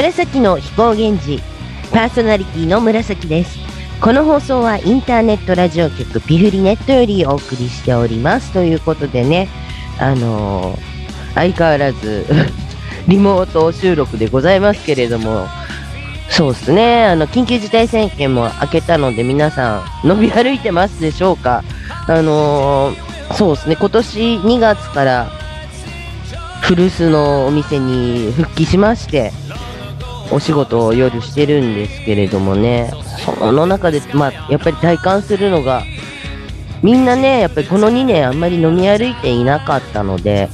紫の飛行源氏パーソナリティの紫です。この放送はインターネットラジオ局ピフリネットよりお送りしております。ということでねあのー相変わらず リモート収録でございますけれども。そうですね。あの緊急事態宣言も明けたので皆さん伸び歩いてますでしょうか。あのーそうですね。今年2月から古巣のお店に復帰しましてお仕事を夜してるんですけれどもね。その中で、まあ、やっぱり体感するのがみんなねやっぱりこの2年あんまり飲み歩いていなかったので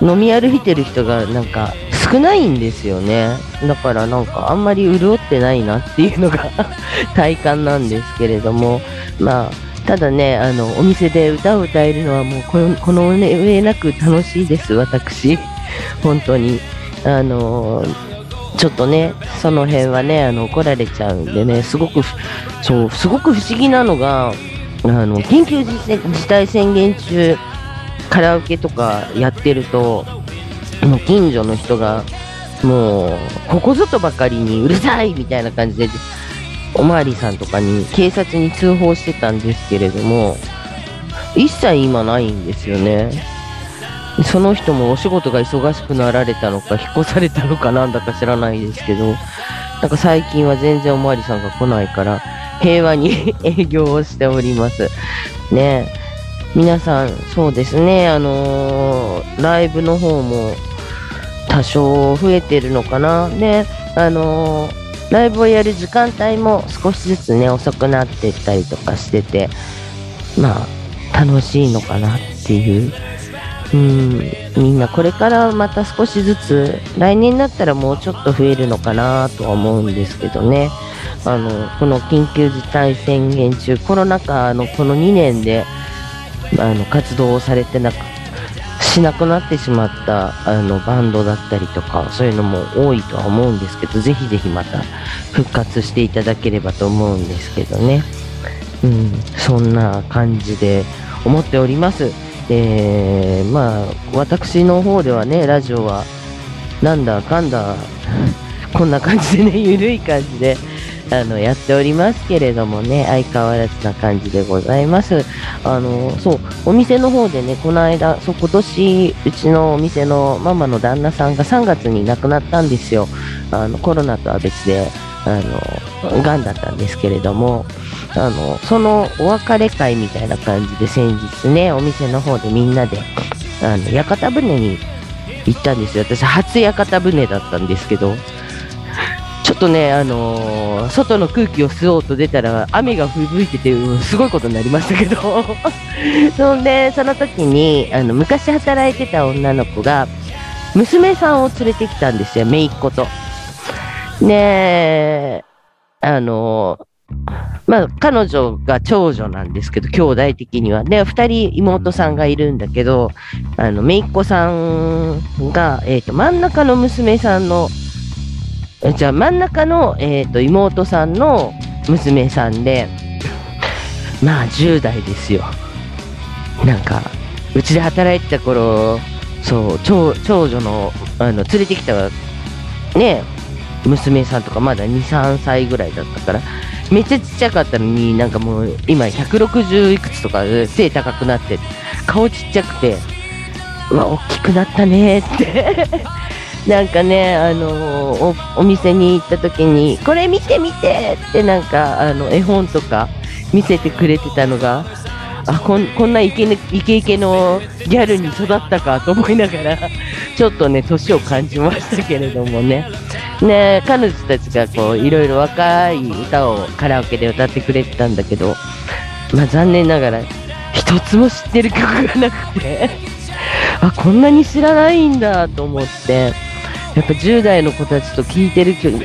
飲み歩いてる人がなんか少ないんですよね。だからなんかあんまり潤ってないなっていうのが 体感なんですけれども。まあただねあのお店で歌を歌えるのはもうこのこの上なく楽しいです私。本当に。あのちょっとねその辺はねあの怒られちゃうんでねすごくそうすごく不思議なのがあの緊急事態宣言中カラオケとかやってるともう近所の人がもうここぞとばかりにうるさいみたいな感じでおまわりさんとかに警察に通報してたんですけれども一切今ないんですよね。その人もお仕事が忙しくなられたのか引っ越されたのかなんだか知らないですけどなんか最近は全然おまわりさんが来ないから平和に 営業をしておりますね皆さん、そうですね、あのーライブの方も多少増えてるのかな。で、あのーライブをやる時間帯も少しずつね、遅くなってったりとかしてて、まあ、楽しいのかなっていう。うん、みんなこれからまた少しずつ、来年になったらもうちょっと増えるのかなとは思うんですけどね。あの、この緊急事態宣言中、コロナ禍のこの2年で、あの活動をされてなくしなくなってしまったあのバンドだったりとかそういうのも多いとは思うんですけどぜひぜひまた復活していただければと思うんですけどね、うん、そんな感じで思っております。えー、まあ私の方ではねラジオはなんだかんだ こんな感じでね ゆるい感じであのやっておりますけれどもね相変わらずな感じでございます。あのそうお店の方でねこの間そう今年うちのお店のママの旦那さんが3月に亡くなったんですよ。あのコロナとは別で。あの癌だったんですけれどもあのそのお別れ会みたいな感じで先日ねお店の方でみんなであの屋形船に行ったんですよ私初屋形船だったんですけどちょっとね、あのー外の空気を吸おうと出たら雨が吹雪いてて、うんすごいことになりましたけどそん でその時にあの昔働いてた女の子が娘さんを連れてきたんですよ姪っ子と。ねあのまあ、彼女が長女なんですけど、兄弟的には。で、二人妹さんがいるんだけど、あの、姪っ子さんが、えっ、と、真ん中の娘さんのじゃあ真ん中の、えー、と妹さんの娘さんでまあ10代ですよなんかうちで働いてた頃そう長長女のあの連れてきたね娘さんとかまだ23歳ぐらいだったからめっちゃちっちゃかったのになんかもう今160いくつとか背高くなって顔ちっちゃくてうわ大きくなったねって。なんかね、あのおお店に行った時にこれ見て見てってなんかあの絵本とか見せてくれてたのがあこんこんなイケ,、ね、イケイケのギャルに育ったかと思いながらちょっとね年を感じましたけれどもね。ね彼女たちがこういろいろ若い歌をカラオケで歌ってくれてたんだけど、まあ、残念ながら一つも知ってる曲がなくて。あこんなに知らないんだと思って。やっぱ10代の子たちと聴いてる曲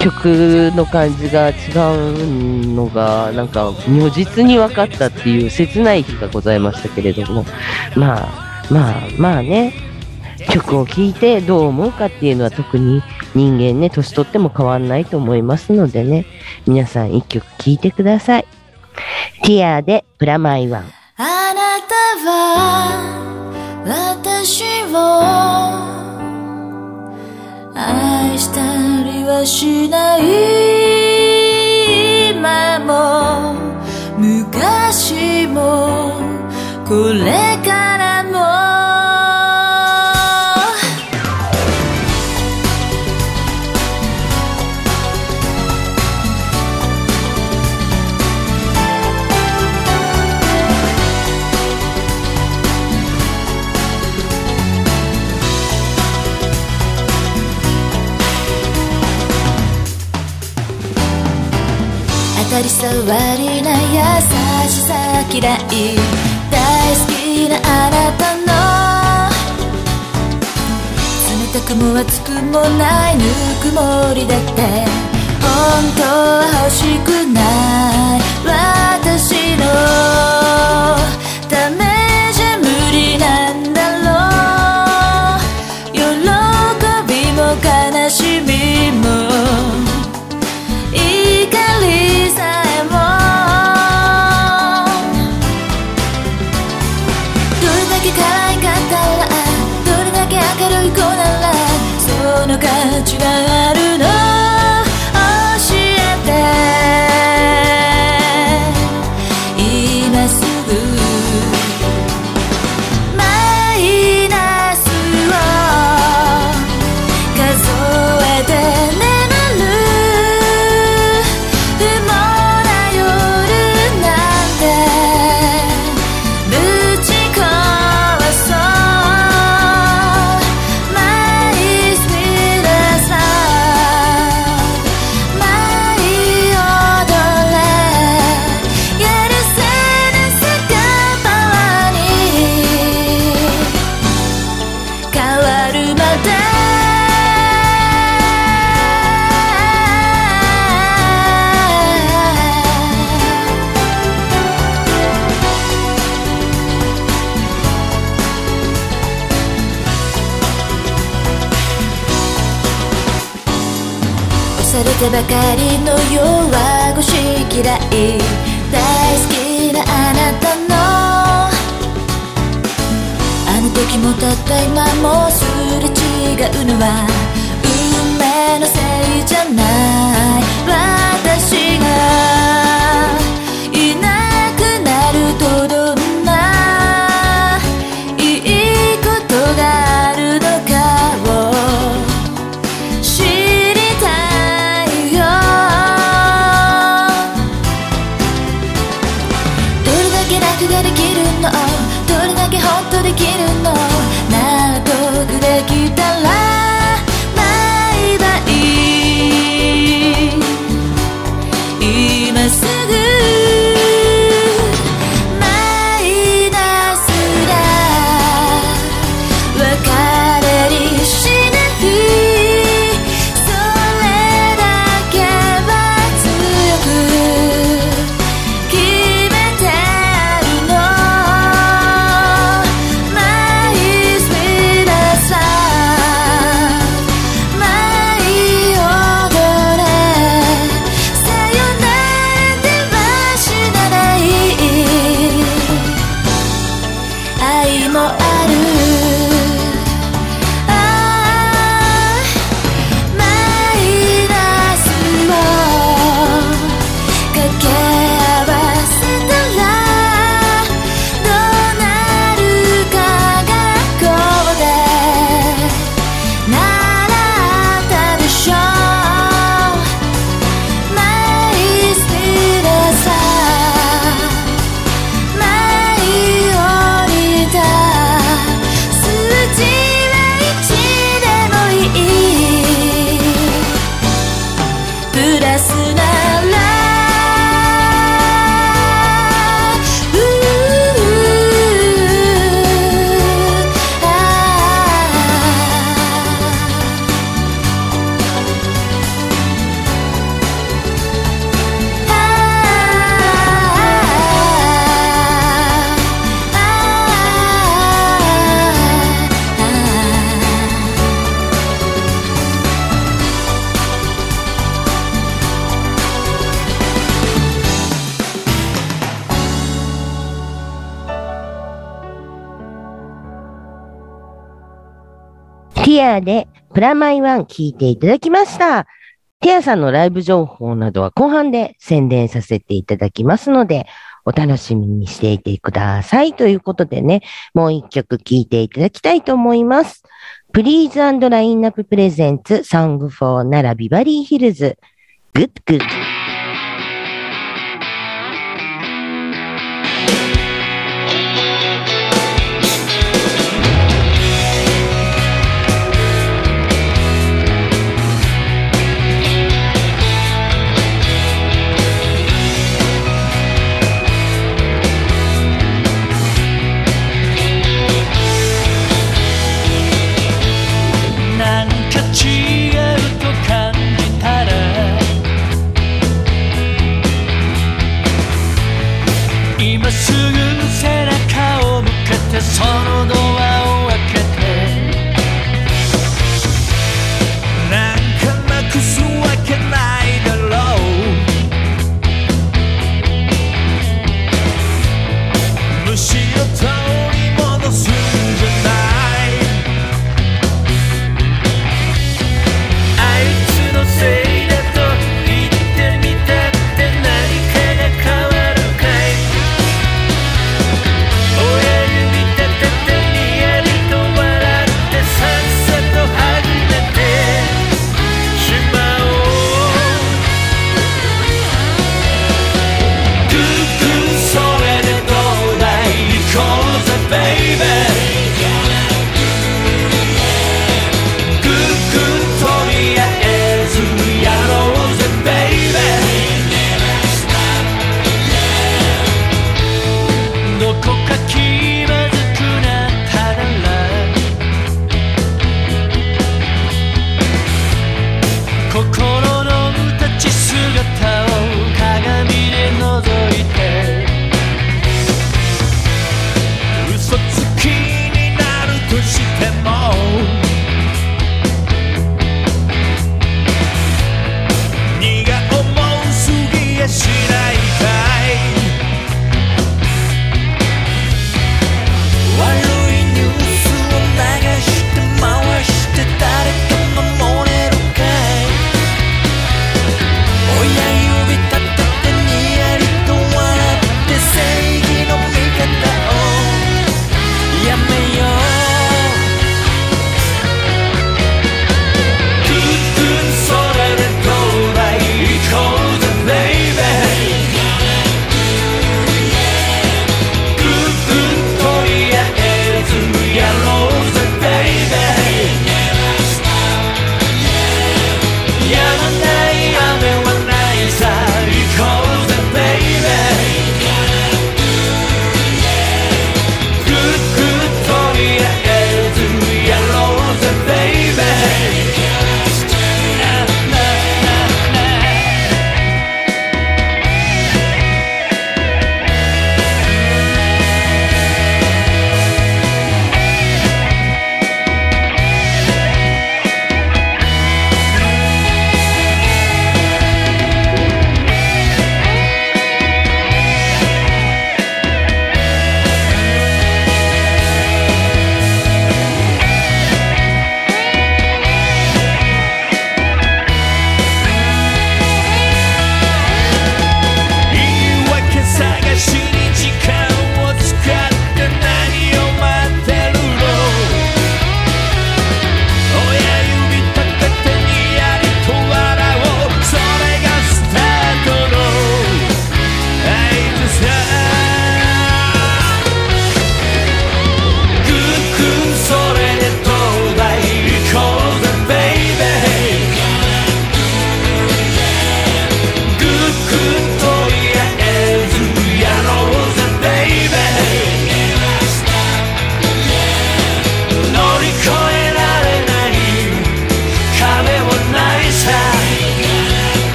曲の感じが違うのがなんか如実に分かったっていう切ない日がございましたけれども。まあまあまあね。曲を聴いてどう思うかっていうのは特に人間ね、年取っても変わんないと思いますのでね、皆さん一曲聴いてください。ティアでプラマイワン。あなたは私を愛したりはしない今も昔もこれからわりな優しさ嫌い。大好きなあなたの。冷たくも熱くもないぬくもりだって。本当は欲しくない。私の。されてばかりの弱腰嫌い大好きなあなたのあの時もたった今もすれ違うのは運命のせいじゃないアでプラマイワン聞いていただきました。テアさんのライブ情報などは後半で宣伝させていただきますので、お楽しみにしていてください。ということでね、もう一曲聴いていただきたいと思います。プリーズラインナッププレゼンツ、ソングフォーならビバリーヒルズ、グッグッ。